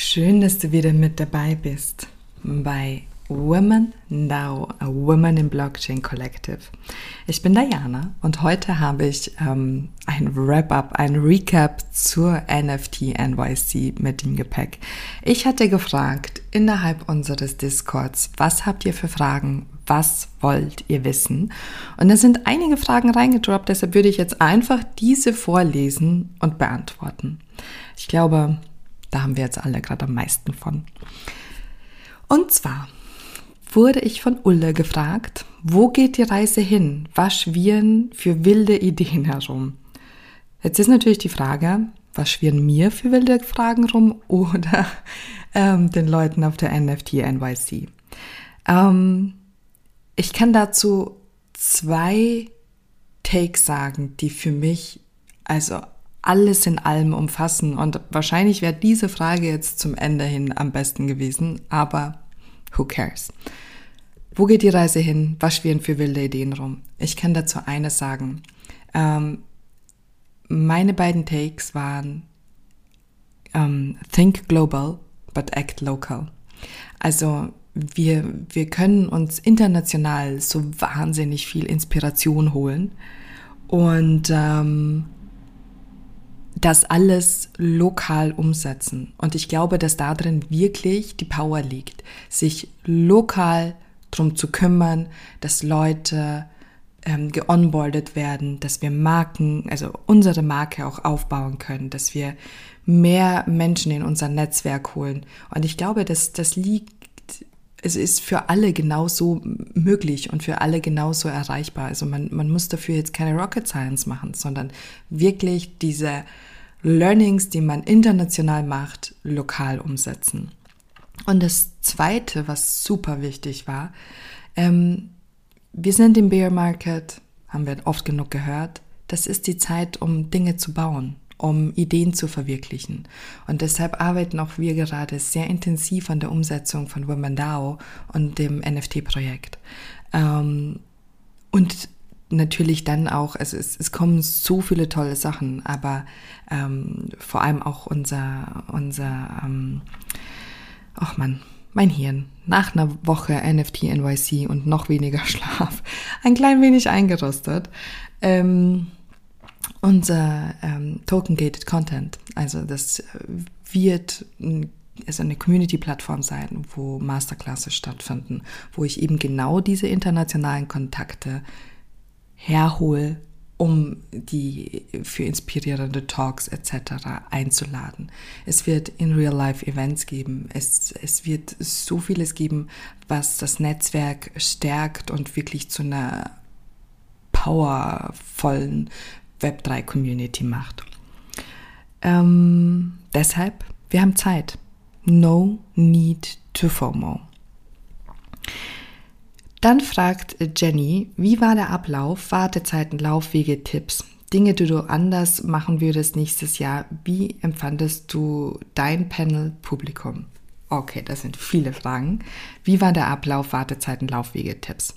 Schön, dass du wieder mit dabei bist bei Women Now, a Woman in Blockchain Collective. Ich bin Diana und heute habe ich ähm, ein Wrap-up, ein Recap zur NFT NYC mit dem Gepäck. Ich hatte gefragt innerhalb unseres Discords, was habt ihr für Fragen? Was wollt ihr wissen? Und da sind einige Fragen reingedroppt, deshalb würde ich jetzt einfach diese vorlesen und beantworten. Ich glaube, da haben wir jetzt alle gerade am meisten von. Und zwar wurde ich von Ulle gefragt, wo geht die Reise hin? Was schwirren für wilde Ideen herum? Jetzt ist natürlich die Frage, was schwirren mir für wilde Fragen rum oder ähm, den Leuten auf der NFT NYC? Ähm, ich kann dazu zwei Takes sagen, die für mich also alles in allem umfassen. Und wahrscheinlich wäre diese Frage jetzt zum Ende hin am besten gewesen, aber who cares? Wo geht die Reise hin? Was schwirren für wilde Ideen rum? Ich kann dazu eines sagen. Ähm, meine beiden Takes waren ähm, Think global, but act local. Also wir, wir können uns international so wahnsinnig viel Inspiration holen und ähm, das alles lokal umsetzen. Und ich glaube, dass darin wirklich die Power liegt, sich lokal drum zu kümmern, dass Leute ähm, geonboardet werden, dass wir Marken, also unsere Marke auch aufbauen können, dass wir mehr Menschen in unser Netzwerk holen. Und ich glaube, dass das liegt es ist für alle genauso möglich und für alle genauso erreichbar. Also man, man muss dafür jetzt keine Rocket Science machen, sondern wirklich diese Learnings, die man international macht, lokal umsetzen. Und das Zweite, was super wichtig war, ähm, wir sind im Bear Market, haben wir oft genug gehört, das ist die Zeit, um Dinge zu bauen, um Ideen zu verwirklichen. Und deshalb arbeiten auch wir gerade sehr intensiv an der Umsetzung von Women DAO und dem NFT-Projekt. Ähm, und natürlich dann auch, also es, es kommen so viele tolle Sachen, aber ähm, vor allem auch unser, unser, ähm, ach man, mein Hirn, nach einer Woche NFT NYC und noch weniger Schlaf, ein klein wenig eingerostet. Ähm, unser ähm, Token-Gated Content, also das wird also eine Community-Plattform sein, wo Masterclasses stattfinden, wo ich eben genau diese internationalen Kontakte herhole, um die für inspirierende Talks etc. einzuladen. Es wird in Real-Life-Events geben. Es, es wird so vieles geben, was das Netzwerk stärkt und wirklich zu einer powervollen Web3-Community macht. Ähm, deshalb, wir haben Zeit. No need to FOMO. Dann fragt Jenny, wie war der Ablauf, Wartezeiten, Laufwege, Tipps? Dinge, die du anders machen würdest nächstes Jahr. Wie empfandest du dein Panel Publikum? Okay, das sind viele Fragen. Wie war der Ablauf, Wartezeiten, Laufwege, Tipps?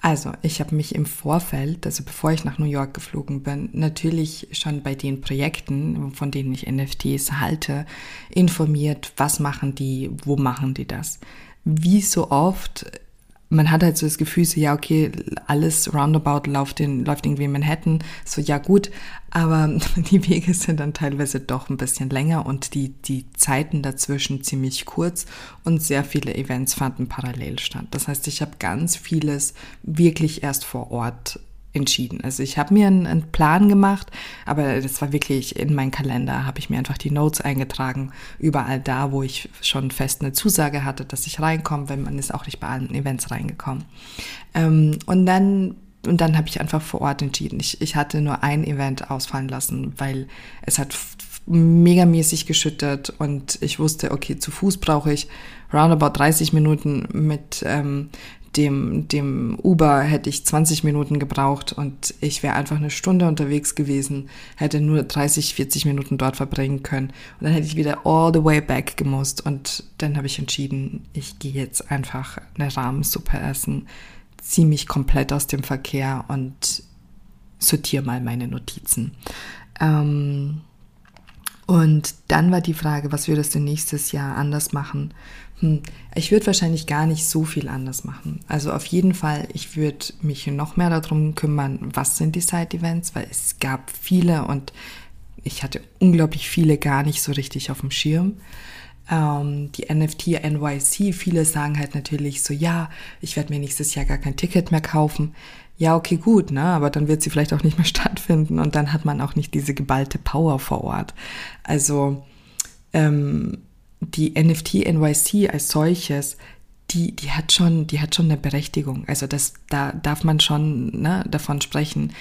Also, ich habe mich im Vorfeld, also bevor ich nach New York geflogen bin, natürlich schon bei den Projekten, von denen ich NFTs halte, informiert, was machen die, wo machen die das. Wie so oft man hat halt so das Gefühl, so ja, okay, alles roundabout läuft, in, läuft irgendwie in Manhattan, so ja gut, aber die Wege sind dann teilweise doch ein bisschen länger und die, die Zeiten dazwischen ziemlich kurz und sehr viele Events fanden parallel statt. Das heißt, ich habe ganz vieles wirklich erst vor Ort entschieden. Also ich habe mir einen, einen, Plan gemacht, aber das war wirklich in meinen Kalender, habe ich mir einfach die Notes eingetragen, überall da, wo ich schon fest eine Zusage hatte, dass ich reinkomme, wenn man ist auch nicht bei allen Events reingekommen. Ähm, und dann und dann habe ich einfach vor Ort entschieden. Ich, ich hatte nur ein Event ausfallen lassen, weil es hat megamäßig geschüttet und ich wusste, okay, zu Fuß brauche ich roundabout 30 Minuten mit ähm, dem, dem Uber hätte ich 20 Minuten gebraucht und ich wäre einfach eine Stunde unterwegs gewesen, hätte nur 30, 40 Minuten dort verbringen können. Und dann hätte ich wieder all the way back gemusst. Und dann habe ich entschieden, ich gehe jetzt einfach eine Rahmensuppe essen, ziehe mich komplett aus dem Verkehr und sortiere mal meine Notizen. Ähm, Und dann war die Frage, was würdest du nächstes Jahr anders machen? Hm, ich würde wahrscheinlich gar nicht so viel anders machen. Also auf jeden Fall, ich würde mich noch mehr darum kümmern, was sind die Side-Events, weil es gab viele und ich hatte unglaublich viele gar nicht so richtig auf dem Schirm. Ähm, die NFT NYC, viele sagen halt natürlich so, ja, ich werde mir nächstes Jahr gar kein Ticket mehr kaufen. Ja, okay, gut, ne? Aber dann wird sie vielleicht auch nicht mehr stattfinden und dann hat man auch nicht diese geballte Power vor Ort. Also ähm, die NFT NYC als solches, die, die hat schon, die hat schon eine Berechtigung. Also das, da darf man schon ne, davon sprechen.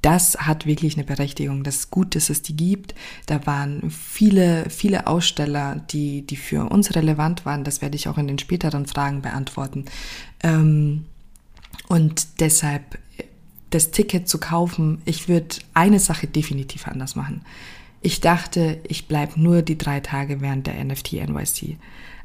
Das hat wirklich eine Berechtigung. Das ist gut, dass es die gibt. Da waren viele, viele Aussteller, die, die für uns relevant waren. Das werde ich auch in den späteren Fragen beantworten. Ähm, und deshalb das Ticket zu kaufen, ich würde eine Sache definitiv anders machen. Ich dachte, ich bleibe nur die drei Tage während der NFT NYC.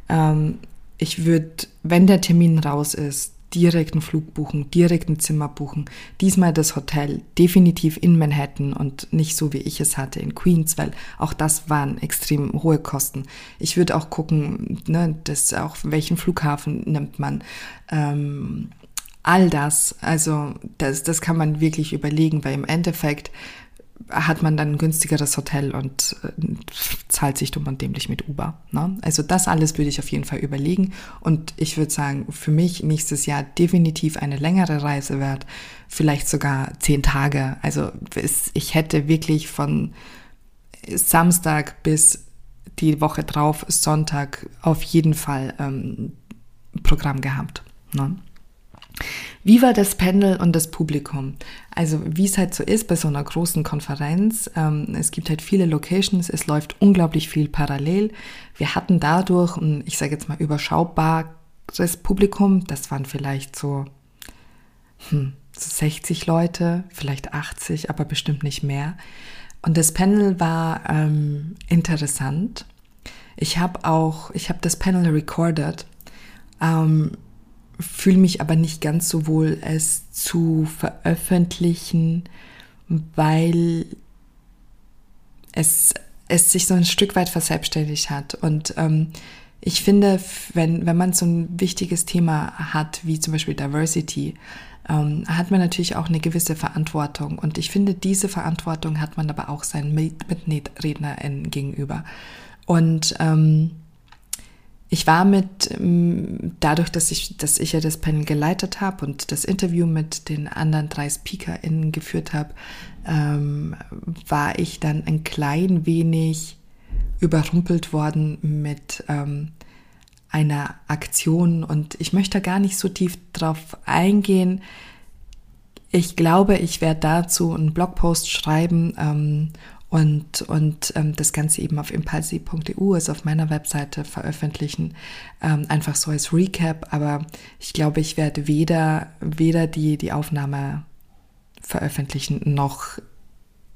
Ähm, ich würde, wenn der Termin raus ist, direkt einen Flug buchen, direkt ein Zimmer buchen. Diesmal das Hotel definitiv in Manhattan und nicht so wie ich es hatte in Queens, weil auch das waren extrem hohe Kosten. Ich würde auch gucken, ne, das auch welchen Flughafen nimmt man. Ähm, all das, also das, das kann man wirklich überlegen, weil im Endeffekt hat man dann ein günstigeres Hotel und äh, zahlt sich dumm und dämlich mit Uber. Ne? Also das alles würde ich auf jeden Fall überlegen und ich würde sagen, für mich nächstes Jahr definitiv eine längere Reise wert, vielleicht sogar zehn Tage. Also es, ich hätte wirklich von Samstag bis die Woche drauf, Sonntag, auf jeden Fall ähm, Programm gehabt. Ne? Wie war das Panel und das Publikum? Also wie es halt so ist bei so einer großen Konferenz, ähm, es gibt halt viele Locations, es läuft unglaublich viel parallel. Wir hatten dadurch ein, ich sage jetzt mal, überschaubares Publikum, das waren vielleicht so, hm, so 60 Leute, vielleicht 80, aber bestimmt nicht mehr. Und das Panel war ähm, interessant. Ich habe auch, ich habe das Panel recorded. Ähm, fühle mich aber nicht ganz so wohl, es zu veröffentlichen, weil es, es sich so ein Stück weit verselbstständigt hat. Und ähm, ich finde, wenn, wenn man so ein wichtiges Thema hat, wie zum Beispiel Diversity, ähm, hat man natürlich auch eine gewisse Verantwortung. Und ich finde, diese Verantwortung hat man aber auch seinen MitrednerInnen gegenüber. Und ähm, ich war mit, ähm, dadurch, dass ich, dass ich ja das Panel geleitet habe und das Interview mit den anderen drei SpeakerInnen geführt habe, ähm, war ich dann ein klein wenig überrumpelt worden mit ähm, einer Aktion und ich möchte gar nicht so tief drauf eingehen. Ich glaube, ich werde dazu einen Blogpost schreiben ähm, und, und ähm, das Ganze eben auf impulsi.eu, also auf meiner Webseite veröffentlichen, ähm, einfach so als Recap. Aber ich glaube, ich werde weder, weder die, die Aufnahme veröffentlichen noch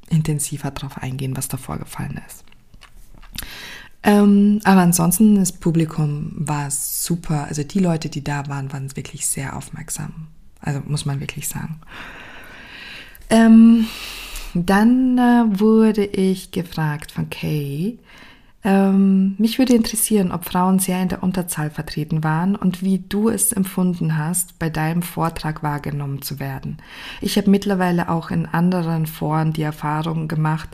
intensiver darauf eingehen, was da vorgefallen ist. Ähm, aber ansonsten, das Publikum war super. Also die Leute, die da waren, waren wirklich sehr aufmerksam. Also muss man wirklich sagen. Ähm, dann äh, wurde ich gefragt von Kay, ähm, mich würde interessieren, ob Frauen sehr in der Unterzahl vertreten waren und wie du es empfunden hast, bei deinem Vortrag wahrgenommen zu werden. Ich habe mittlerweile auch in anderen Foren die Erfahrung gemacht,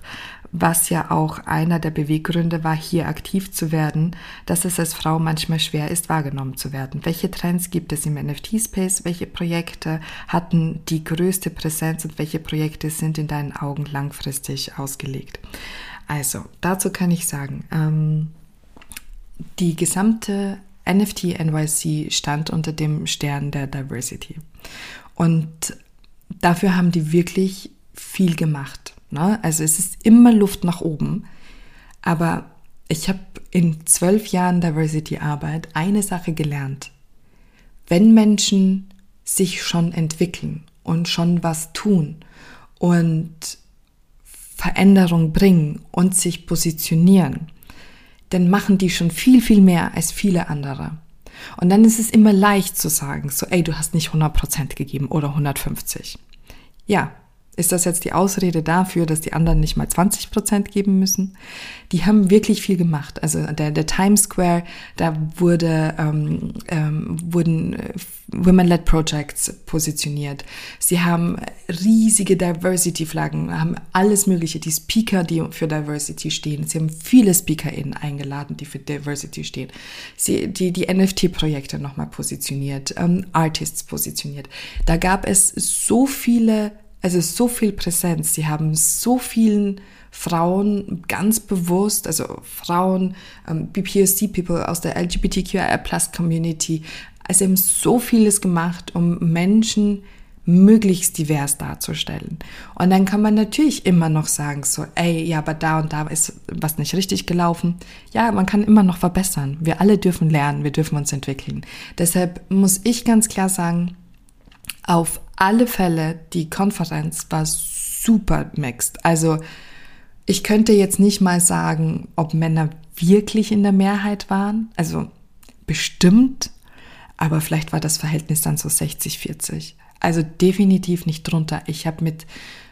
was ja auch einer der Beweggründe war, hier aktiv zu werden, dass es als Frau manchmal schwer ist, wahrgenommen zu werden. Welche Trends gibt es im NFT-Space? Welche Projekte hatten die größte Präsenz und welche Projekte sind in deinen Augen langfristig ausgelegt? Also, dazu kann ich sagen, ähm, die gesamte NFT NYC stand unter dem Stern der Diversity. Und dafür haben die wirklich viel gemacht. Ne? Also es ist immer Luft nach oben. Aber ich habe in zwölf Jahren Diversity-Arbeit eine Sache gelernt. Wenn Menschen sich schon entwickeln und schon was tun und Veränderung bringen und sich positionieren, dann machen die schon viel, viel mehr als viele andere. Und dann ist es immer leicht zu sagen, so, ey, du hast nicht 100% gegeben oder 150. Ja, Ist das jetzt die Ausrede dafür, dass die anderen nicht mal 20 Prozent geben müssen? Die haben wirklich viel gemacht. Also der, der Times Square, da wurde, ähm, ähm, wurden äh, Women-led Projects positioniert. Sie haben riesige Diversity-Flaggen, haben alles Mögliche. Die Speaker, die für Diversity stehen. Sie haben viele SpeakerInnen eingeladen, die für Diversity stehen. Sie, die, die NFT-Projekte nochmal positioniert, ähm, Artists positioniert. Da gab es so viele also so viel Präsenz. Sie haben so vielen Frauen ganz bewusst, also Frauen, ähm, BPOC-People aus der LGBTQI-Plus-Community, also haben so vieles gemacht, um Menschen möglichst divers darzustellen. Und dann kann man natürlich immer noch sagen, so, ey, ja, aber da und da ist was nicht richtig gelaufen. Ja, man kann immer noch verbessern. Wir alle dürfen lernen, wir dürfen uns entwickeln. Deshalb muss ich ganz klar sagen, auf alle Fälle, die Konferenz war super mixed. Also ich könnte jetzt nicht mal sagen, ob Männer wirklich in der Mehrheit waren. Also bestimmt, aber vielleicht war das Verhältnis dann so 60-40. Also definitiv nicht drunter. Ich habe mit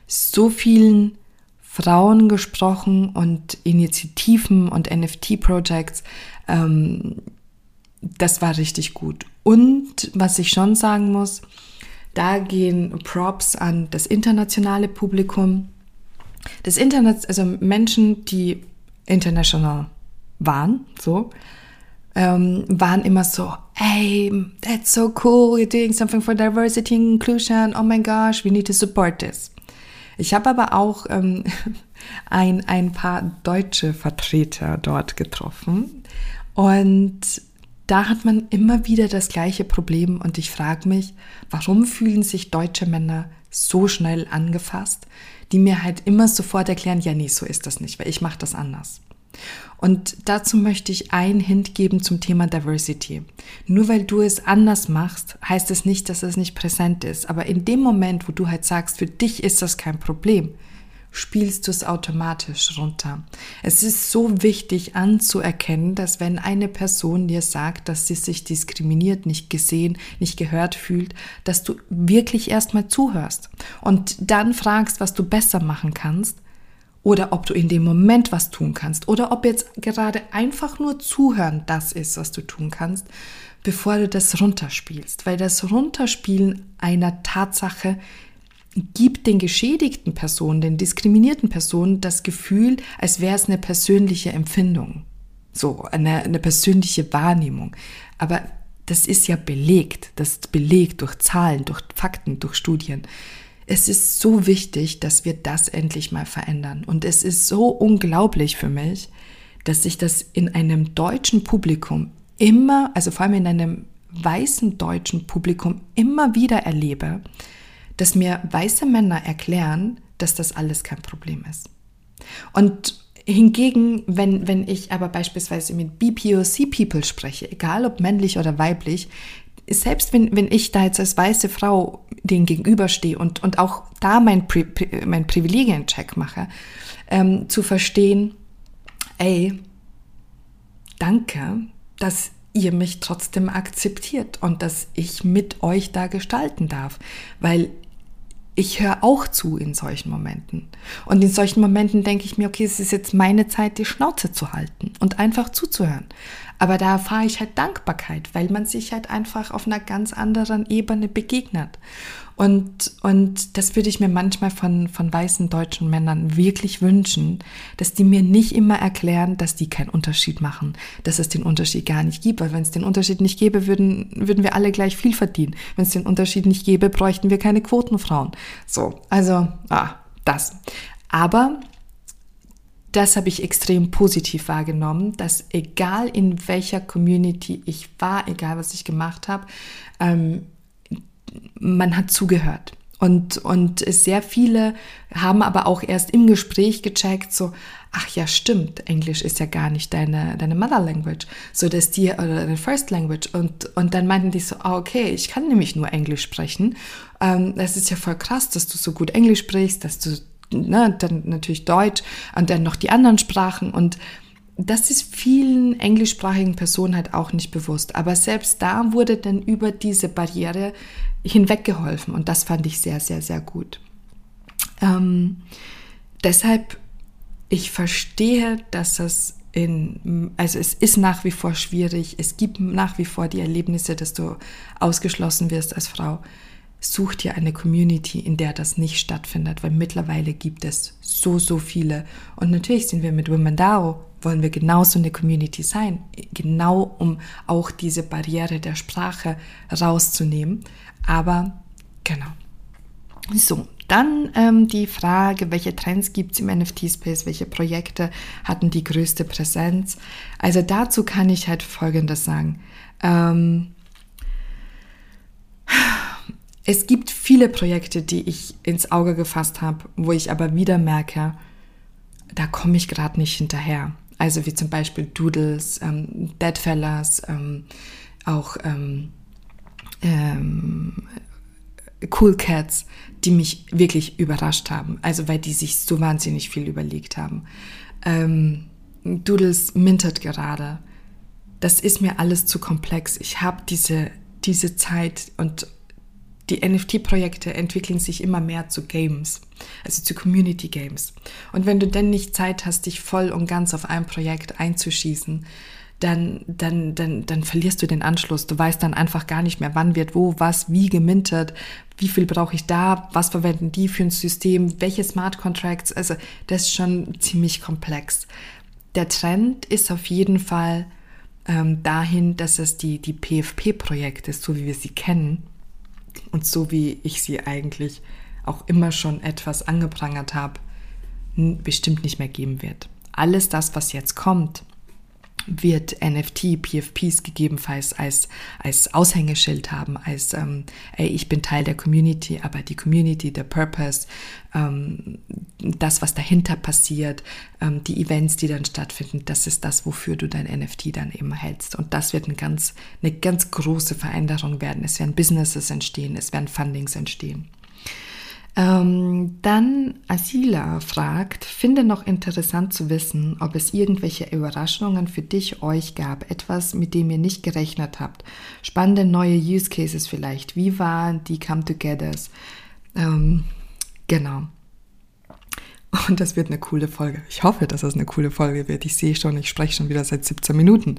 so vielen Frauen gesprochen und Initiativen und NFT-Projects. Ähm, das war richtig gut. Und was ich schon sagen muss, da gehen Props an das internationale Publikum. Das Internet, also Menschen, die international waren, so, ähm, waren immer so, hey, that's so cool, you're doing something for diversity and inclusion, oh my gosh, we need to support this. Ich habe aber auch ähm, ein, ein paar deutsche Vertreter dort getroffen und da hat man immer wieder das gleiche Problem und ich frage mich, warum fühlen sich deutsche Männer so schnell angefasst, die mir halt immer sofort erklären, ja nee, so ist das nicht, weil ich mache das anders. Und dazu möchte ich einen Hint geben zum Thema Diversity. Nur weil du es anders machst, heißt es nicht, dass es nicht präsent ist. Aber in dem Moment, wo du halt sagst, für dich ist das kein Problem, spielst du es automatisch runter. Es ist so wichtig anzuerkennen, dass wenn eine Person dir sagt, dass sie sich diskriminiert, nicht gesehen, nicht gehört fühlt, dass du wirklich erstmal zuhörst und dann fragst, was du besser machen kannst oder ob du in dem Moment was tun kannst oder ob jetzt gerade einfach nur zuhören das ist, was du tun kannst, bevor du das runterspielst, weil das Runterspielen einer Tatsache gibt den geschädigten Personen, den diskriminierten Personen das Gefühl, als wäre es eine persönliche Empfindung, so eine, eine persönliche Wahrnehmung. Aber das ist ja belegt, das ist belegt durch Zahlen, durch Fakten, durch Studien. Es ist so wichtig, dass wir das endlich mal verändern. Und es ist so unglaublich für mich, dass ich das in einem deutschen Publikum immer, also vor allem in einem weißen deutschen Publikum immer wieder erlebe, dass mir weiße Männer erklären, dass das alles kein Problem ist. Und hingegen, wenn, wenn ich aber beispielsweise mit BPOC-People spreche, egal ob männlich oder weiblich, selbst wenn, wenn ich da jetzt als weiße Frau denen gegenüberstehe und, und auch da mein, Pri mein Privilegien-Check mache, ähm, zu verstehen, ey, danke, dass ihr mich trotzdem akzeptiert und dass ich mit euch da gestalten darf, weil ich höre auch zu in solchen Momenten. Und in solchen Momenten denke ich mir, okay, es ist jetzt meine Zeit, die Schnauze zu halten und einfach zuzuhören. Aber da erfahre ich halt Dankbarkeit, weil man sich halt einfach auf einer ganz anderen Ebene begegnet. Und, und das würde ich mir manchmal von, von weißen deutschen Männern wirklich wünschen, dass die mir nicht immer erklären, dass die keinen Unterschied machen, dass es den Unterschied gar nicht gibt. Weil wenn es den Unterschied nicht gäbe, würden, würden wir alle gleich viel verdienen. Wenn es den Unterschied nicht gäbe, bräuchten wir keine Quotenfrauen. So, also, ah, das. Aber das habe ich extrem positiv wahrgenommen, dass egal in welcher Community ich war, egal was ich gemacht habe, ähm, man hat zugehört. Und, und sehr viele haben aber auch erst im Gespräch gecheckt, so, ach ja, stimmt, Englisch ist ja gar nicht deine, deine Mother Language, so dass die, oder deine First Language. Und, und dann meinten die so, ah, okay, ich kann nämlich nur Englisch sprechen. Ähm, das ist ja voll krass, dass du so gut Englisch sprichst, dass du, ne, dann natürlich Deutsch und dann noch die anderen Sprachen und das ist vielen englischsprachigen Personen halt auch nicht bewusst. Aber selbst da wurde dann über diese Barriere hinweggeholfen und das fand ich sehr, sehr, sehr gut. Ähm, deshalb, ich verstehe, dass es in, also es ist nach wie vor schwierig, es gibt nach wie vor die Erlebnisse, dass du ausgeschlossen wirst als Frau. Such dir eine Community, in der das nicht stattfindet, weil mittlerweile gibt es so, so viele. Und natürlich sind wir mit Women DAO, wollen wir genauso eine Community sein, genau um auch diese Barriere der Sprache rauszunehmen. Aber genau. So, dann ähm, die Frage, welche Trends gibt es im NFT-Space, welche Projekte hatten die größte Präsenz. Also dazu kann ich halt Folgendes sagen. Ähm, es gibt viele Projekte, die ich ins Auge gefasst habe, wo ich aber wieder merke, da komme ich gerade nicht hinterher. Also wie zum Beispiel Doodles, ähm, Deadfellas, ähm, auch ähm, ähm, Cool Cats, die mich wirklich überrascht haben. Also weil die sich so wahnsinnig viel überlegt haben. Ähm, Doodles mintet gerade. Das ist mir alles zu komplex. Ich habe diese, diese Zeit und die NFT-Projekte entwickeln sich immer mehr zu Games, also zu Community Games. Und wenn du denn nicht Zeit hast, dich voll und ganz auf ein Projekt einzuschießen, dann, dann, dann, dann verlierst du den Anschluss. Du weißt dann einfach gar nicht mehr, wann wird wo, was, wie gemintet, wie viel brauche ich da, was verwenden die für ein System, welche Smart Contracts. Also das ist schon ziemlich komplex. Der Trend ist auf jeden Fall ähm, dahin, dass es die, die PFP-Projekte, so wie wir sie kennen und so wie ich sie eigentlich auch immer schon etwas angeprangert habe, bestimmt nicht mehr geben wird. Alles das, was jetzt kommt, wird NFT, PFPs gegebenenfalls als, als Aushängeschild haben, als, ähm, ey, ich bin Teil der Community, aber die Community, der Purpose, ähm, das, was dahinter passiert, ähm, die Events, die dann stattfinden, das ist das, wofür du dein NFT dann eben hältst. Und das wird eine ganz, eine ganz große Veränderung werden. Es werden Businesses entstehen, es werden Fundings entstehen. Ähm, dann Asila fragt, finde noch interessant zu wissen, ob es irgendwelche Überraschungen für dich, euch gab, etwas, mit dem ihr nicht gerechnet habt. Spannende neue Use Cases vielleicht. Wie waren die Come-Togethers? Ähm, genau. Und das wird eine coole Folge. Ich hoffe, dass das eine coole Folge wird. Ich sehe schon, ich spreche schon wieder seit 17 Minuten.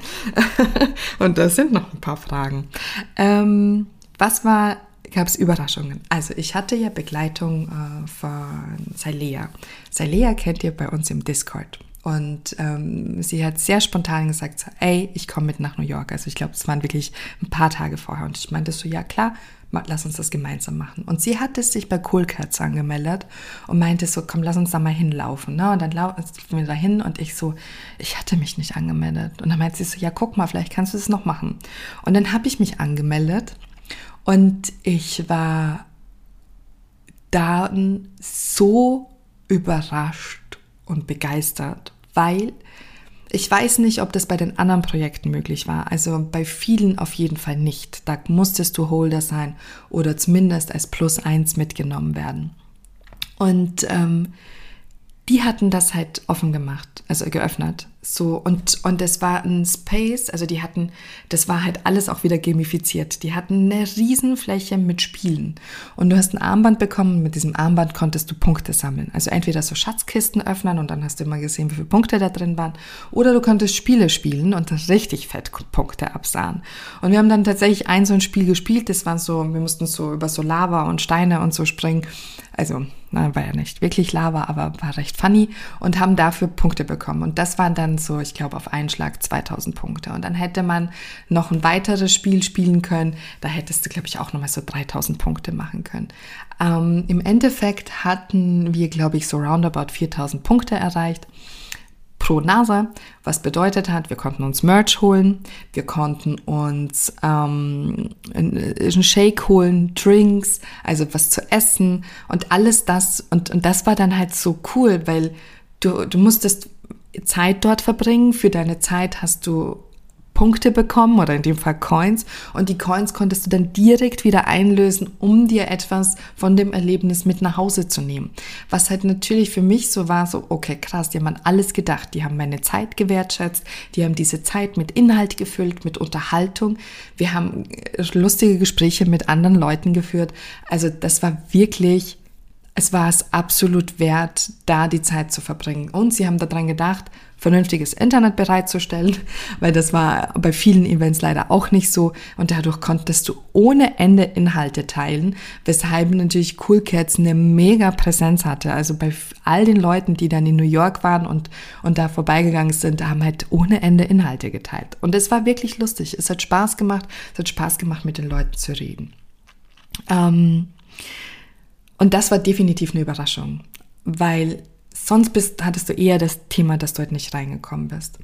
Und da sind noch ein paar Fragen. Ähm, was war gab es Überraschungen. Also ich hatte ja Begleitung äh, von Salea. Salea kennt ihr bei uns im Discord. Und ähm, sie hat sehr spontan gesagt, ey, ich komme mit nach New York. Also ich glaube, es waren wirklich ein paar Tage vorher. Und ich meinte so, ja klar, lass uns das gemeinsam machen. Und sie hatte sich bei Cool Cats angemeldet und meinte so, komm, lass uns da mal hinlaufen. Ne? Und dann laufen wir da hin und ich so, ich hatte mich nicht angemeldet. Und dann meinte sie so, ja, guck mal, vielleicht kannst du das noch machen. Und dann habe ich mich angemeldet und ich war dann so überrascht und begeistert, weil ich weiß nicht, ob das bei den anderen Projekten möglich war. Also bei vielen auf jeden Fall nicht. Da musstest du Holder sein oder zumindest als Plus eins mitgenommen werden. Und ähm, die hatten das halt offen gemacht, also geöffnet. So, und, und es war ein Space, also die hatten, das war halt alles auch wieder gamifiziert. Die hatten eine Riesenfläche mit Spielen. Und du hast ein Armband bekommen, mit diesem Armband konntest du Punkte sammeln. Also entweder so Schatzkisten öffnen und dann hast du immer gesehen, wie viele Punkte da drin waren. Oder du konntest Spiele spielen und richtig fett Punkte absahen. Und wir haben dann tatsächlich ein so ein Spiel gespielt, das war so, wir mussten so über so Lava und Steine und so springen. Also, na, war ja nicht wirklich Lava, aber war recht funny und haben dafür Punkte bekommen. Und das waren dann so, ich glaube, auf einen Schlag 2000 Punkte. Und dann hätte man noch ein weiteres Spiel spielen können. Da hättest du, glaube ich, auch nochmal so 3000 Punkte machen können. Ähm, Im Endeffekt hatten wir, glaube ich, so roundabout 4000 Punkte erreicht pro Nase, was bedeutet hat, wir konnten uns Merch holen, wir konnten uns ähm, einen Shake holen, Drinks, also was zu essen und alles das und, und das war dann halt so cool, weil du, du musstest Zeit dort verbringen. Für deine Zeit hast du Punkte bekommen oder in dem Fall Coins und die Coins konntest du dann direkt wieder einlösen, um dir etwas von dem Erlebnis mit nach Hause zu nehmen. Was halt natürlich für mich so war, so okay, krass, die haben an alles gedacht, die haben meine Zeit gewertschätzt, die haben diese Zeit mit Inhalt gefüllt, mit Unterhaltung. Wir haben lustige Gespräche mit anderen Leuten geführt. Also das war wirklich es war es absolut wert, da die Zeit zu verbringen. Und sie haben daran gedacht, vernünftiges Internet bereitzustellen, weil das war bei vielen Events leider auch nicht so. Und dadurch konntest du ohne Ende Inhalte teilen, weshalb natürlich Cool Cats eine mega Präsenz hatte. Also bei all den Leuten, die dann in New York waren und, und da vorbeigegangen sind, haben halt ohne Ende Inhalte geteilt. Und es war wirklich lustig. Es hat Spaß gemacht. Es hat Spaß gemacht, mit den Leuten zu reden. Ähm, und das war definitiv eine Überraschung, weil sonst bist, hattest du eher das Thema, dass du halt nicht reingekommen bist.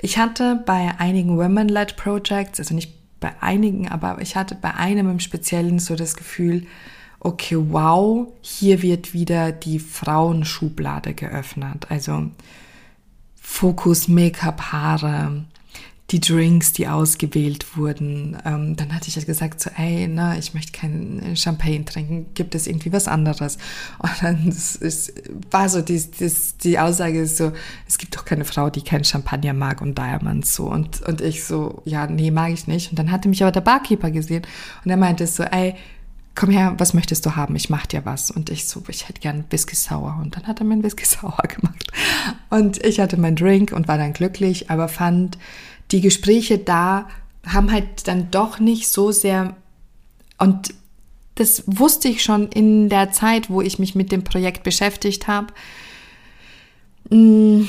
Ich hatte bei einigen Women-led Projects, also nicht bei einigen, aber ich hatte bei einem im Speziellen so das Gefühl, okay, wow, hier wird wieder die Frauenschublade geöffnet. Also Fokus, Make-up, Haare, die Drinks, die ausgewählt wurden. Ähm, dann hatte ich halt gesagt, so, ey, na, ich möchte kein Champagne trinken, gibt es irgendwie was anderes? Und dann ist, ist, war so, die, die, die Aussage so, es gibt doch keine Frau, die kein Champagner mag und Diamonds so. Und, und ich so, ja, nee, mag ich nicht. Und dann hatte mich aber der Barkeeper gesehen und er meinte so, ey, komm her, was möchtest du haben? Ich mach dir was. Und ich so, ich hätte gern Whisky Sour. Und dann hat er mir ein Whisky Sour gemacht. Und ich hatte meinen Drink und war dann glücklich, aber fand, die Gespräche da haben halt dann doch nicht so sehr und das wusste ich schon in der Zeit, wo ich mich mit dem Projekt beschäftigt habe. Mm,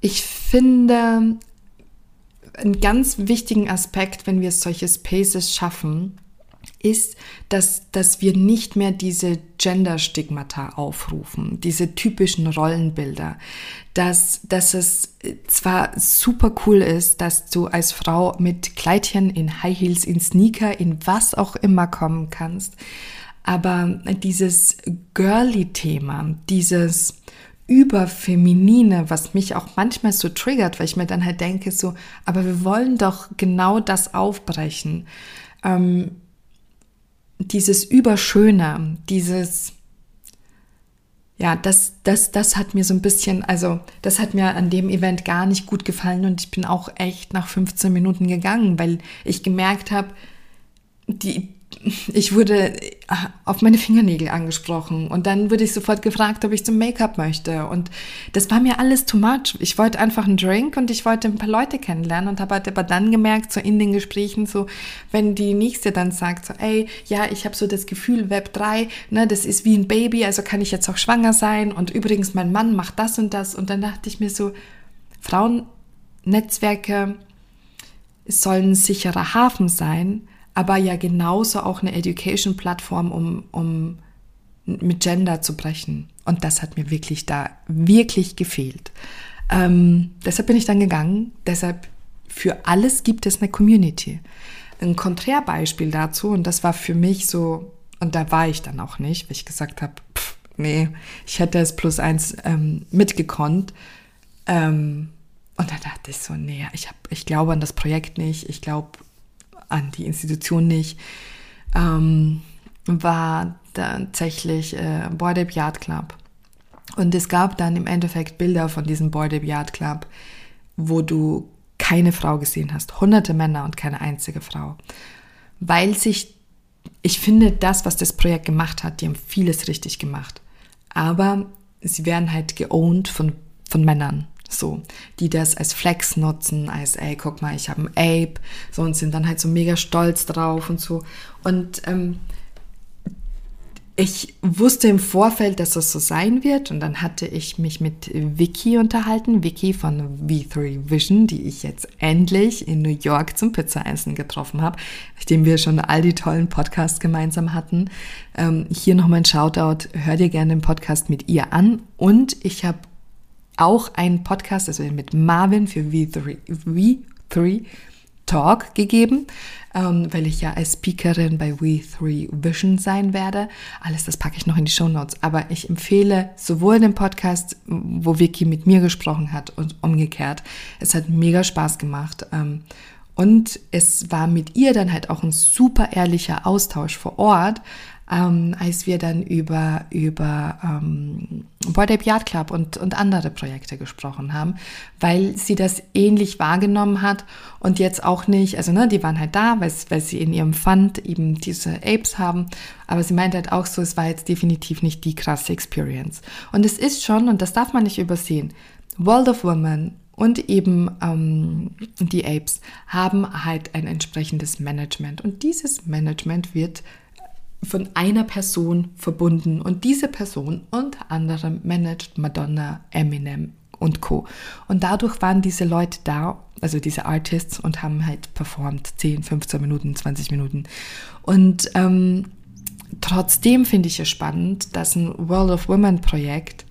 ich finde einen ganz wichtigen Aspekt, wenn wir solche Spaces schaffen, ist, dass, dass wir nicht mehr diese Gender-Stigmata aufrufen, diese typischen Rollenbilder, dass, dass es zwar super cool ist, dass du als Frau mit Kleidchen in High Heels, in Sneaker, in was auch immer kommen kannst, aber dieses girly-Thema, dieses überfeminine, was mich auch manchmal so triggert, weil ich mir dann halt denke so, aber wir wollen doch genau das aufbrechen. Ähm, dieses Überschöne, dieses, ja, das, das, das hat mir so ein bisschen, also das hat mir an dem Event gar nicht gut gefallen und ich bin auch echt nach 15 Minuten gegangen, weil ich gemerkt habe, die, ich wurde auf meine Fingernägel angesprochen. Und dann wurde ich sofort gefragt, ob ich zum Make-up möchte. Und das war mir alles too much. Ich wollte einfach einen Drink und ich wollte ein paar Leute kennenlernen und habe halt aber dann gemerkt, so in den Gesprächen, so wenn die Nächste dann sagt, so ey, ja, ich habe so das Gefühl, Web 3, ne, das ist wie ein Baby, also kann ich jetzt auch schwanger sein und übrigens mein Mann macht das und das. Und dann dachte ich mir so, Frauennetzwerke sollen sicherer Hafen sein, aber ja genauso auch eine Education-Plattform, um, um mit Gender zu brechen. Und das hat mir wirklich da wirklich gefehlt. Ähm, deshalb bin ich dann gegangen. Deshalb für alles gibt es eine Community. Ein Konträrbeispiel dazu, und das war für mich so, und da war ich dann auch nicht, weil ich gesagt habe, nee, ich hätte es plus eins ähm, mitgekonnt. Ähm, und da dachte ich so, nee, ich, hab, ich glaube an das Projekt nicht, ich glaube an die Institution nicht, ähm, war tatsächlich äh, Board Ape Yard Club. Und es gab dann im Endeffekt Bilder von diesem Board Ape Yard Club, wo du keine Frau gesehen hast. Hunderte Männer und keine einzige Frau. Weil sich, ich finde, das, was das Projekt gemacht hat, die haben vieles richtig gemacht. Aber sie werden halt geowned von, von Männern. So, die das als Flex nutzen, als, ey, guck mal, ich habe ein Ape, so und sind dann halt so mega stolz drauf und so. Und ähm, ich wusste im Vorfeld, dass das so sein wird und dann hatte ich mich mit Vicky unterhalten, Vicky von V3 Vision, die ich jetzt endlich in New York zum Pizzaessen getroffen habe, nachdem wir schon all die tollen Podcasts gemeinsam hatten. Ähm, hier noch mein Shoutout, hör dir gerne den Podcast mit ihr an und ich habe auch einen Podcast, also mit Marvin für V3, V3 Talk gegeben, ähm, weil ich ja als Speakerin bei We3 Vision sein werde. Alles das packe ich noch in die Show Notes. Aber ich empfehle sowohl den Podcast, wo Vicky mit mir gesprochen hat und umgekehrt. Es hat mega Spaß gemacht. Ähm, und es war mit ihr dann halt auch ein super ehrlicher Austausch vor Ort, ähm, als wir dann über, über ähm, Ape Yard Club und, und andere Projekte gesprochen haben, weil sie das ähnlich wahrgenommen hat und jetzt auch nicht, also ne, die waren halt da, weil, weil sie in ihrem Fund eben diese Apes haben, aber sie meinte halt auch so, es war jetzt definitiv nicht die krasse Experience. Und es ist schon, und das darf man nicht übersehen, World of Women und eben ähm, die Apes haben halt ein entsprechendes Management. Und dieses Management wird von einer Person verbunden. Und diese Person unter anderem managt Madonna, Eminem und Co. Und dadurch waren diese Leute da, also diese Artists, und haben halt performt 10, 15 Minuten, 20 Minuten. Und ähm, trotzdem finde ich es spannend, dass ein World of Women Projekt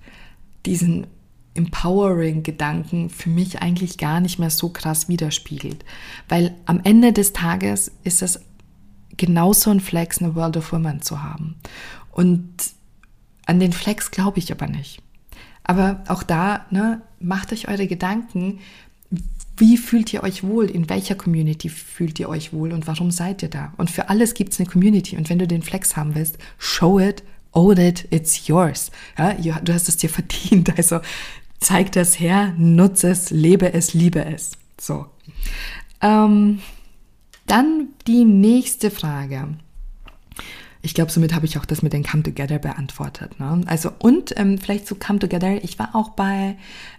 diesen empowering Gedanken für mich eigentlich gar nicht mehr so krass widerspiegelt. Weil am Ende des Tages ist es genauso ein Flex, eine World of Women zu haben. Und an den Flex glaube ich aber nicht. Aber auch da, ne, macht euch eure Gedanken, wie fühlt ihr euch wohl? In welcher Community fühlt ihr euch wohl und warum seid ihr da? Und für alles gibt es eine Community. Und wenn du den Flex haben willst, show it, own it, it's yours. Ja, du hast es dir verdient. Also zeig das her, nutze es, lebe es, liebe es. So. Ähm, dann die nächste Frage. Ich glaube, somit habe ich auch das mit den Come Together beantwortet. Ne? Also und ähm, vielleicht zu Come Together. Ich war auch bei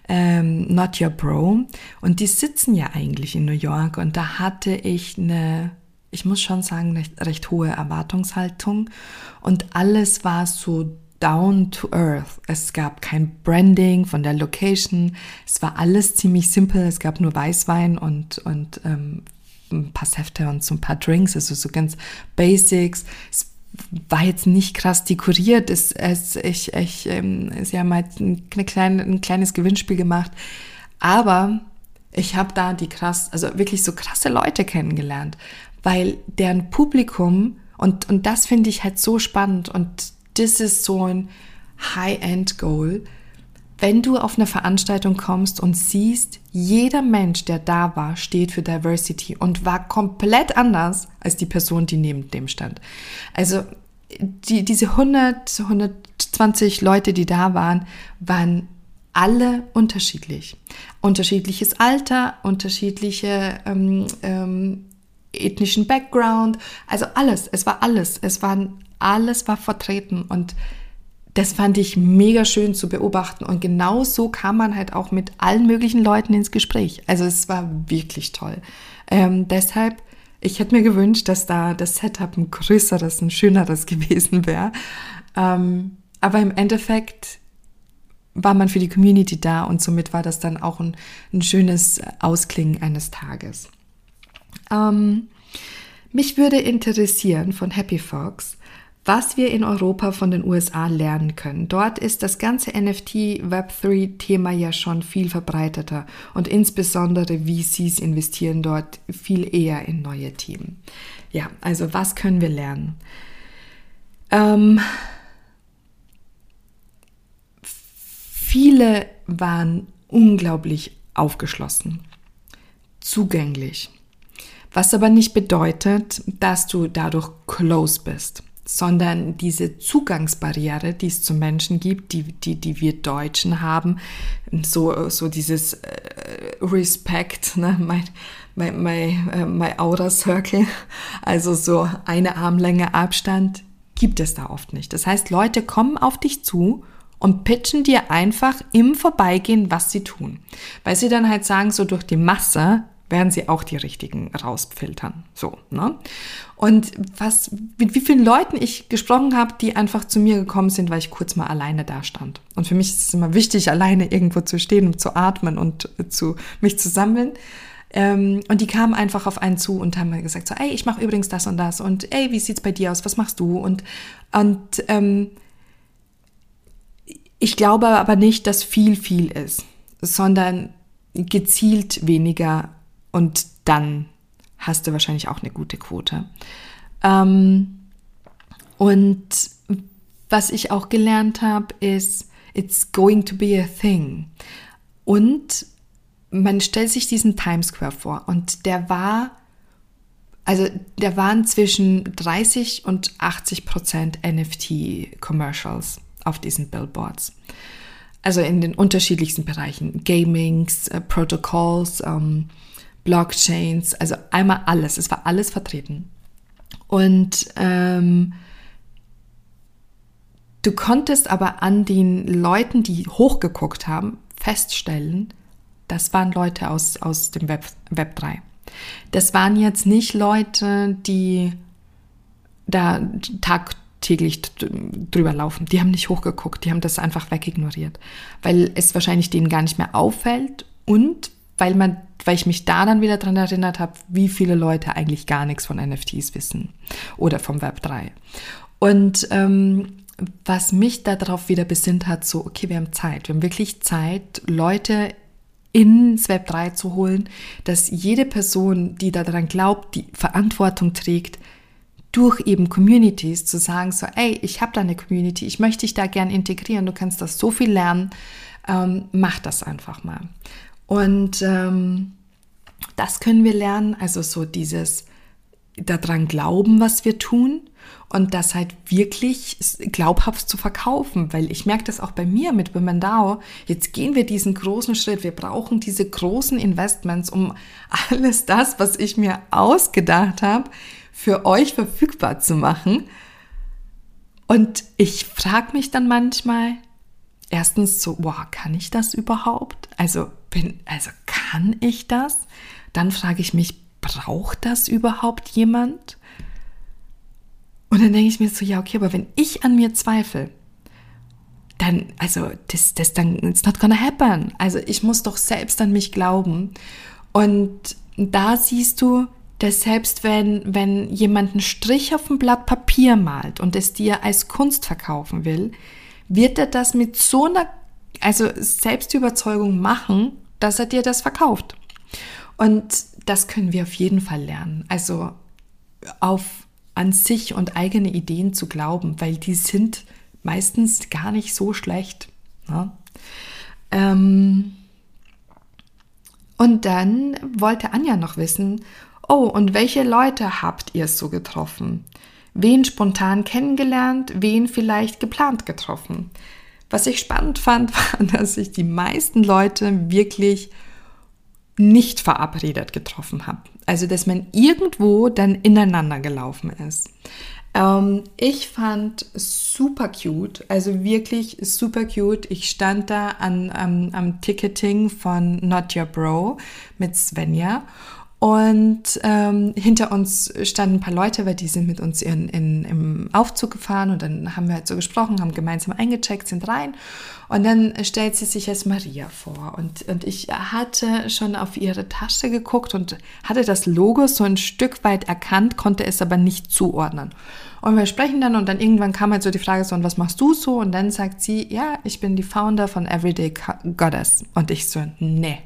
ähm, Not Your Bro und die sitzen ja eigentlich in New York und da hatte ich eine, ich muss schon sagen, recht, recht hohe Erwartungshaltung und alles war so down to earth. Es gab kein Branding von der Location. Es war alles ziemlich simpel. Es gab nur Weißwein und, und ähm, ein paar Säfte und so ein paar Drinks, also so ganz Basics. Es war jetzt nicht krass dekoriert. Es, es, ich, ich, ähm, sie haben halt ein, kleine, ein kleines Gewinnspiel gemacht. Aber ich habe da die krass, also wirklich so krasse Leute kennengelernt, weil deren Publikum, und, und das finde ich halt so spannend und das ist so ein High-End-Goal. Wenn du auf eine Veranstaltung kommst und siehst, jeder Mensch, der da war, steht für Diversity und war komplett anders als die Person, die neben dem stand. Also die, diese 100, 120 Leute, die da waren, waren alle unterschiedlich. Unterschiedliches Alter, unterschiedliche ähm, ähm, ethnischen Background, also alles, es war alles. Es waren alles war vertreten und das fand ich mega schön zu beobachten und genau so kam man halt auch mit allen möglichen Leuten ins Gespräch. Also es war wirklich toll. Ähm, deshalb, ich hätte mir gewünscht, dass da das Setup ein größeres, ein schöneres gewesen wäre. Ähm, aber im Endeffekt war man für die Community da und somit war das dann auch ein, ein schönes Ausklingen eines Tages. Ähm, mich würde interessieren von Happy Fox, was wir in Europa von den USA lernen können. Dort ist das ganze NFT Web3-Thema ja schon viel verbreiteter und insbesondere VCs investieren dort viel eher in neue Themen. Ja, also was können wir lernen? Ähm, viele waren unglaublich aufgeschlossen, zugänglich. Was aber nicht bedeutet, dass du dadurch close bist sondern diese Zugangsbarriere, die es zu Menschen gibt, die, die, die wir Deutschen haben, so, so dieses äh, Respect, ne, mein, mein, mein, äh, mein Aura Circle, also so eine Armlänge Abstand, gibt es da oft nicht. Das heißt, Leute kommen auf dich zu und pitchen dir einfach im Vorbeigehen, was sie tun. Weil sie dann halt sagen, so durch die Masse werden sie auch die richtigen rausfiltern. So, ne? Und was, mit wie vielen Leuten ich gesprochen habe, die einfach zu mir gekommen sind, weil ich kurz mal alleine da stand. Und für mich ist es immer wichtig, alleine irgendwo zu stehen, um zu atmen und zu mich zu sammeln. Ähm, und die kamen einfach auf einen zu und haben mir gesagt, so, ey, ich mache übrigens das und das und ey, wie sieht's bei dir aus? Was machst du? Und, und ähm, ich glaube aber nicht, dass viel viel ist, sondern gezielt weniger und dann hast du wahrscheinlich auch eine gute Quote. Ähm, und was ich auch gelernt habe, ist, it's going to be a thing. Und man stellt sich diesen Times Square vor und der war Also da waren zwischen 30 und 80 Prozent NFT-Commercials auf diesen Billboards. Also in den unterschiedlichsten Bereichen. Gamings, äh, Protocols, ähm, Blockchains, also einmal alles. Es war alles vertreten. Und ähm, du konntest aber an den Leuten, die hochgeguckt haben, feststellen, das waren Leute aus, aus dem Web, Web 3. Das waren jetzt nicht Leute, die da tagtäglich drüber laufen. Die haben nicht hochgeguckt, die haben das einfach wegignoriert, weil es wahrscheinlich denen gar nicht mehr auffällt und weil man, weil ich mich da dann wieder dran erinnert habe, wie viele Leute eigentlich gar nichts von NFTs wissen oder vom Web 3. Und ähm, was mich darauf wieder besinnt hat, so, okay, wir haben Zeit, wir haben wirklich Zeit, Leute ins Web 3 zu holen, dass jede Person, die daran glaubt, die Verantwortung trägt, durch eben Communities zu sagen, so, ey, ich habe da eine Community, ich möchte dich da gern integrieren, du kannst das so viel lernen, ähm, mach das einfach mal. Und ähm, das können wir lernen, also so dieses daran glauben, was wir tun und das halt wirklich glaubhaft zu verkaufen, weil ich merke das auch bei mir mit Women DAO. Jetzt gehen wir diesen großen Schritt. Wir brauchen diese großen Investments, um alles das, was ich mir ausgedacht habe, für euch verfügbar zu machen. Und ich frage mich dann manchmal, erstens so, wow, kann ich das überhaupt? Also bin, also kann ich das? Dann frage ich mich, braucht das überhaupt jemand? Und dann denke ich mir so, ja, okay, aber wenn ich an mir zweifle, dann, also, das, das, dann, it's not gonna happen. Also, ich muss doch selbst an mich glauben. Und da siehst du, dass selbst wenn, wenn jemand einen Strich auf ein Blatt Papier malt und es dir als Kunst verkaufen will, wird er das mit so einer, also Selbstüberzeugung machen, dass er dir das verkauft. Und das können wir auf jeden Fall lernen. Also auf an sich und eigene Ideen zu glauben, weil die sind meistens gar nicht so schlecht. Ne? Ähm und dann wollte Anja noch wissen, oh, und welche Leute habt ihr so getroffen? Wen spontan kennengelernt, wen vielleicht geplant getroffen? Was ich spannend fand, war, dass ich die meisten Leute wirklich nicht verabredet getroffen habe. Also, dass man irgendwo dann ineinander gelaufen ist. Ähm, ich fand super cute, also wirklich super cute. Ich stand da an, am, am Ticketing von Not Your Bro mit Svenja und ähm, hinter uns standen ein paar Leute, weil die sind mit uns in, in, im Aufzug gefahren und dann haben wir halt so gesprochen, haben gemeinsam eingecheckt, sind rein. Und dann stellt sie sich als Maria vor. Und, und ich hatte schon auf ihre Tasche geguckt und hatte das Logo so ein Stück weit erkannt, konnte es aber nicht zuordnen. Und wir sprechen dann und dann irgendwann kam halt so die Frage so, und was machst du so? Und dann sagt sie, ja, ich bin die Founder von Everyday Goddess. Und ich so, nee.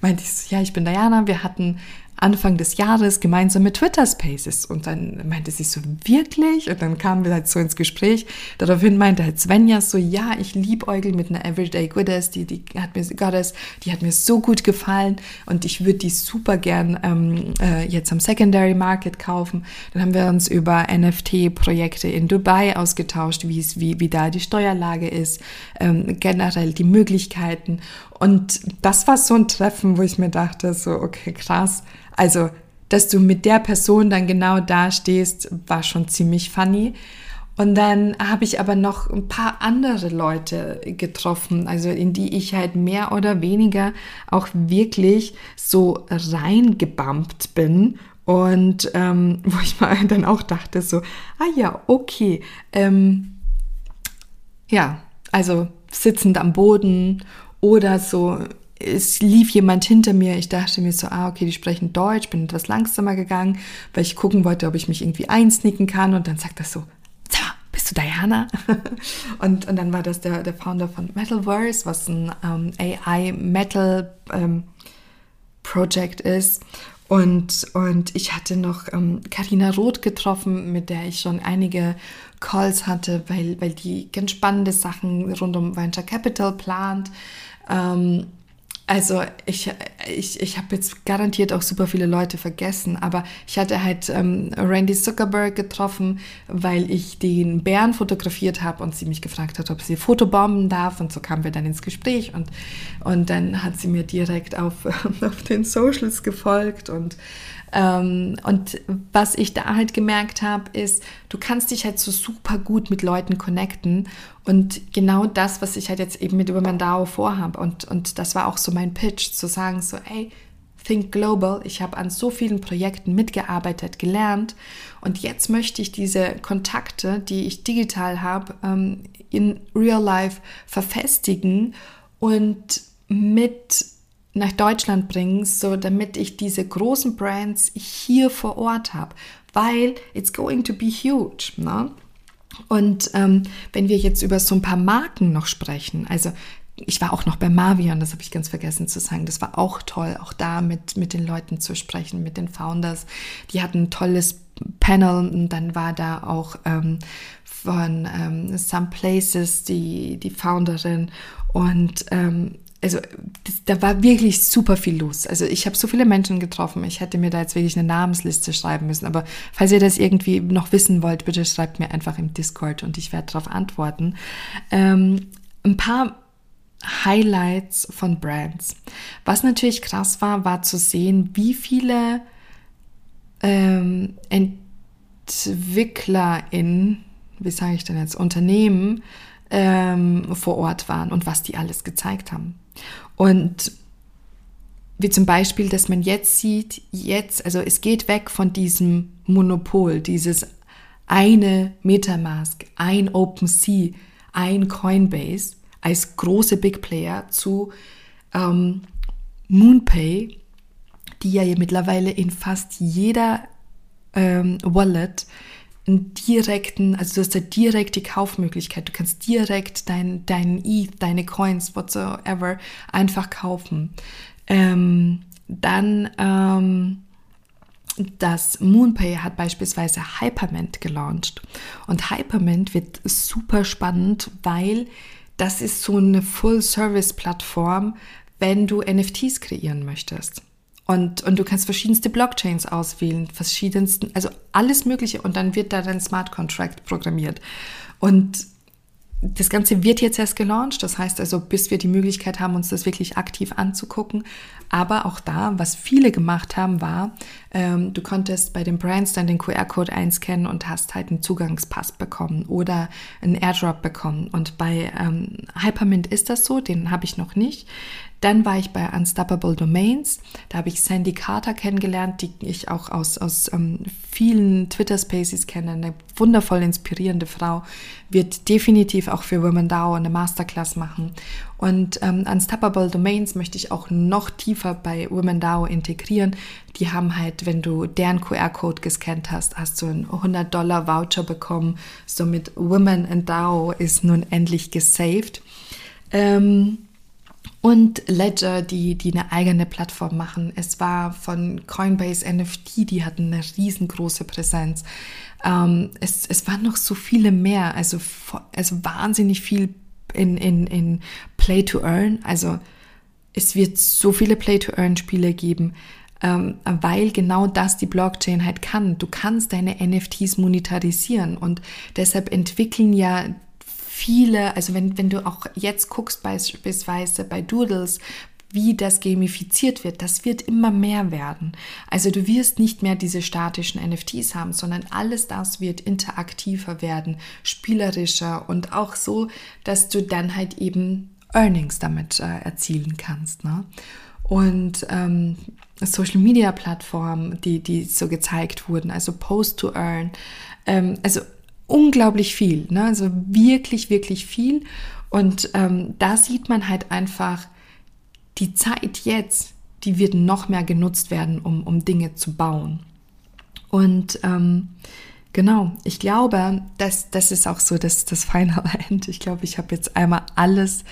Meinte ich so, ja, ich bin Diana, wir hatten Anfang des Jahres gemeinsam mit Twitter Spaces. Und dann meinte sie so, wirklich? Und dann kamen wir halt so ins Gespräch. Daraufhin meinte halt Svenja so, ja, ich liebe Eugel mit einer Everyday Goddess, die, die hat mir, Goddess, die hat mir so gut gefallen und ich würde die super gern ähm, äh, jetzt am Secondary Market kaufen. Dann haben wir uns über NFT-Projekte in Dubai ausgetauscht, wie wie, wie da die Steuerlage ist, ähm, generell die Möglichkeiten. Und das war so ein Treffen, wo ich mir dachte, so, okay, krass. Also, dass du mit der Person dann genau da stehst, war schon ziemlich funny. Und dann habe ich aber noch ein paar andere Leute getroffen, also in die ich halt mehr oder weniger auch wirklich so reingebumpt bin. Und ähm, wo ich mal dann auch dachte, so, ah ja, okay. Ähm, ja, also sitzend am Boden oder so, es lief jemand hinter mir. Ich dachte mir so, ah, okay, die sprechen Deutsch, bin etwas langsamer gegangen, weil ich gucken wollte, ob ich mich irgendwie einsnicken kann. Und dann sagt er so, bist du Diana? und, und dann war das der, der Founder von Metalverse, was ein ähm, AI-Metal-Project ähm, ist. Und, und ich hatte noch Karina ähm, Roth getroffen, mit der ich schon einige Calls hatte, weil, weil die ganz spannende Sachen rund um Venture Capital plant. Ähm, also ich, ich, ich habe jetzt garantiert auch super viele Leute vergessen, aber ich hatte halt ähm, Randy Zuckerberg getroffen, weil ich den Bären fotografiert habe und sie mich gefragt hat, ob sie fotobomben darf. Und so kamen wir dann ins Gespräch und, und dann hat sie mir direkt auf, auf den Socials gefolgt und und was ich da halt gemerkt habe, ist, du kannst dich halt so super gut mit Leuten connecten. Und genau das, was ich halt jetzt eben mit Women DAO vorhabe und, und das war auch so mein Pitch, zu sagen so, ey, Think Global. Ich habe an so vielen Projekten mitgearbeitet, gelernt. Und jetzt möchte ich diese Kontakte, die ich digital habe, ähm, in Real Life verfestigen und mit nach Deutschland bringen, so damit ich diese großen Brands hier vor Ort habe, weil it's going to be huge. Ne? Und ähm, wenn wir jetzt über so ein paar Marken noch sprechen, also ich war auch noch bei Mavion, das habe ich ganz vergessen zu sagen. Das war auch toll, auch da mit, mit den Leuten zu sprechen, mit den Founders. Die hatten ein tolles Panel und dann war da auch ähm, von ähm, Some Places die, die Founderin und ähm, also das, da war wirklich super viel los. Also ich habe so viele Menschen getroffen. Ich hätte mir da jetzt wirklich eine Namensliste schreiben müssen. Aber falls ihr das irgendwie noch wissen wollt, bitte schreibt mir einfach im Discord und ich werde darauf antworten. Ähm, ein paar Highlights von Brands. Was natürlich krass war, war zu sehen, wie viele ähm, in, wie sage ich denn jetzt, Unternehmen ähm, vor Ort waren und was die alles gezeigt haben. Und wie zum Beispiel, dass man jetzt sieht, jetzt, also es geht weg von diesem Monopol, dieses eine Metamask, ein OpenSea, ein Coinbase als große Big Player zu ähm, MoonPay, die ja mittlerweile in fast jeder ähm, Wallet einen direkten, also du hast eine direkte Kaufmöglichkeit. Du kannst direkt dein, dein ETH, deine Coins, whatsoever, einfach kaufen. Ähm, dann ähm, das MoonPay hat beispielsweise Hypermint gelauncht. Und Hypermint wird super spannend, weil das ist so eine Full-Service-Plattform, wenn du NFTs kreieren möchtest. Und, und du kannst verschiedenste Blockchains auswählen, verschiedensten, also alles Mögliche. Und dann wird da dein Smart Contract programmiert. Und das Ganze wird jetzt erst gelauncht. Das heißt also, bis wir die Möglichkeit haben, uns das wirklich aktiv anzugucken. Aber auch da, was viele gemacht haben, war, ähm, du konntest bei den Brands dann den QR-Code einscannen und hast halt einen Zugangspass bekommen oder einen Airdrop bekommen. Und bei ähm, Hypermint ist das so, den habe ich noch nicht. Dann war ich bei Unstoppable Domains. Da habe ich Sandy Carter kennengelernt, die ich auch aus, aus ähm, vielen Twitter Spaces kenne. Eine wundervoll inspirierende Frau. Wird definitiv auch für Women DAO eine Masterclass machen. Und ähm, Unstoppable Domains möchte ich auch noch tiefer bei Women DAO integrieren. Die haben halt, wenn du deren QR-Code gescannt hast, hast du einen 100 Dollar Voucher bekommen. Somit Women in DAO ist nun endlich gesaved. Ähm, und Ledger, die, die eine eigene Plattform machen. Es war von Coinbase NFT, die hatten eine riesengroße Präsenz. Ähm, es, es waren noch so viele mehr, also, also wahnsinnig viel in, in, in Play to Earn. Also es wird so viele Play to Earn Spiele geben, ähm, weil genau das die Blockchain halt kann. Du kannst deine NFTs monetarisieren und deshalb entwickeln ja viele, also wenn, wenn du auch jetzt guckst beispielsweise bei Doodles, wie das gamifiziert wird, das wird immer mehr werden. Also du wirst nicht mehr diese statischen NFTs haben, sondern alles das wird interaktiver werden, spielerischer und auch so, dass du dann halt eben Earnings damit äh, erzielen kannst. Ne? Und ähm, Social Media Plattformen, die, die so gezeigt wurden, also Post to Earn, ähm, also unglaublich viel, ne? also wirklich, wirklich viel. Und ähm, da sieht man halt einfach, die Zeit jetzt, die wird noch mehr genutzt werden, um, um Dinge zu bauen. Und ähm, genau, ich glaube, das, das ist auch so das, das Final End. Ich glaube, ich habe jetzt einmal alles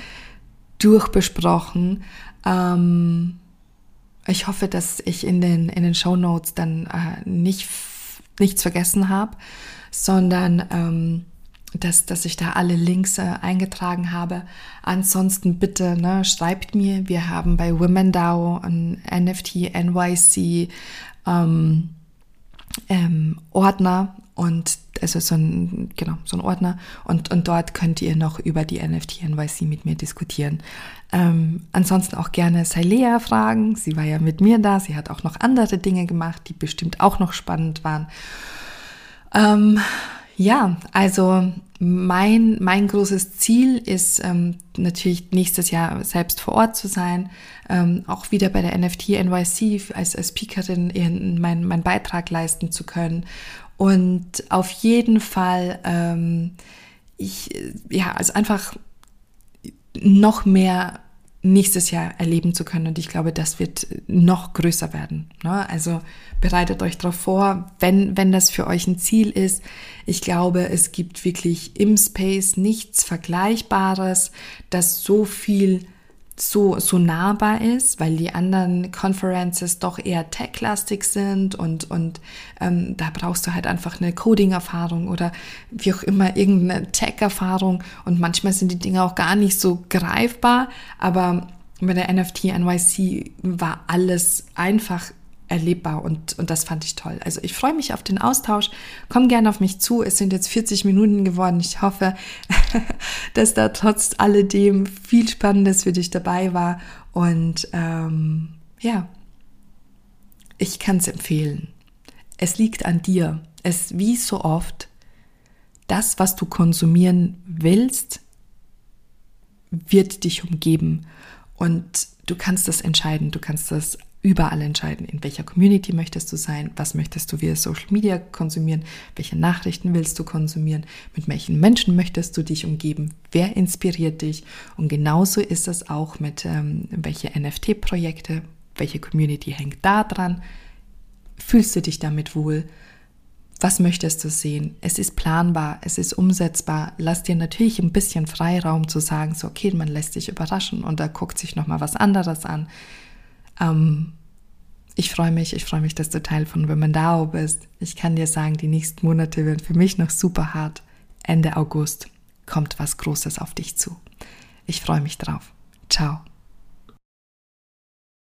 durchbesprochen. Ähm, ich hoffe, dass ich in den, in den Show Notes dann äh, nicht, nichts vergessen habe sondern ähm, dass, dass ich da alle Links äh, eingetragen habe. Ansonsten bitte ne, schreibt mir. Wir haben bei WomenDAO ein NFT NYC ähm, ähm, Ordner und also so ein, genau, so ein Ordner und, und dort könnt ihr noch über die NFT NYC mit mir diskutieren. Ähm, ansonsten auch gerne Sailea fragen. Sie war ja mit mir da. Sie hat auch noch andere Dinge gemacht, die bestimmt auch noch spannend waren. Ähm, ja, also mein, mein großes Ziel ist ähm, natürlich nächstes Jahr selbst vor Ort zu sein, ähm, auch wieder bei der NFT NYC als, als Speakerin meinen mein Beitrag leisten zu können. Und auf jeden Fall, ähm, ich, ja, also einfach noch mehr nächstes Jahr erleben zu können. Und ich glaube, das wird noch größer werden. Ne? Also bereitet euch darauf vor, wenn, wenn das für euch ein Ziel ist. Ich glaube, es gibt wirklich im Space nichts Vergleichbares, das so viel so, so nahbar ist, weil die anderen Conferences doch eher tech-lastig sind und, und ähm, da brauchst du halt einfach eine Coding-Erfahrung oder wie auch immer irgendeine Tech-Erfahrung. Und manchmal sind die Dinge auch gar nicht so greifbar, aber bei der NFT NYC war alles einfach erlebbar und, und das fand ich toll. Also ich freue mich auf den Austausch. Komm gerne auf mich zu. Es sind jetzt 40 Minuten geworden. Ich hoffe, dass da trotz alledem viel Spannendes für dich dabei war. Und ähm, ja, ich kann es empfehlen. Es liegt an dir. Es wie so oft, das, was du konsumieren willst, wird dich umgeben. Und du kannst das entscheiden. Du kannst das überall entscheiden, in welcher Community möchtest du sein, was möchtest du via Social Media konsumieren, welche Nachrichten willst du konsumieren, mit welchen Menschen möchtest du dich umgeben, wer inspiriert dich und genauso ist es auch mit ähm, welche NFT-Projekte, welche Community hängt da dran, fühlst du dich damit wohl, was möchtest du sehen? Es ist planbar, es ist umsetzbar. Lass dir natürlich ein bisschen Freiraum zu sagen, so okay, man lässt sich überraschen und da guckt sich noch mal was anderes an. Ähm, ich freue mich, ich freue mich, dass du Teil von Women DAO bist. Ich kann dir sagen, die nächsten Monate werden für mich noch super hart. Ende August kommt was Großes auf dich zu. Ich freue mich drauf. Ciao.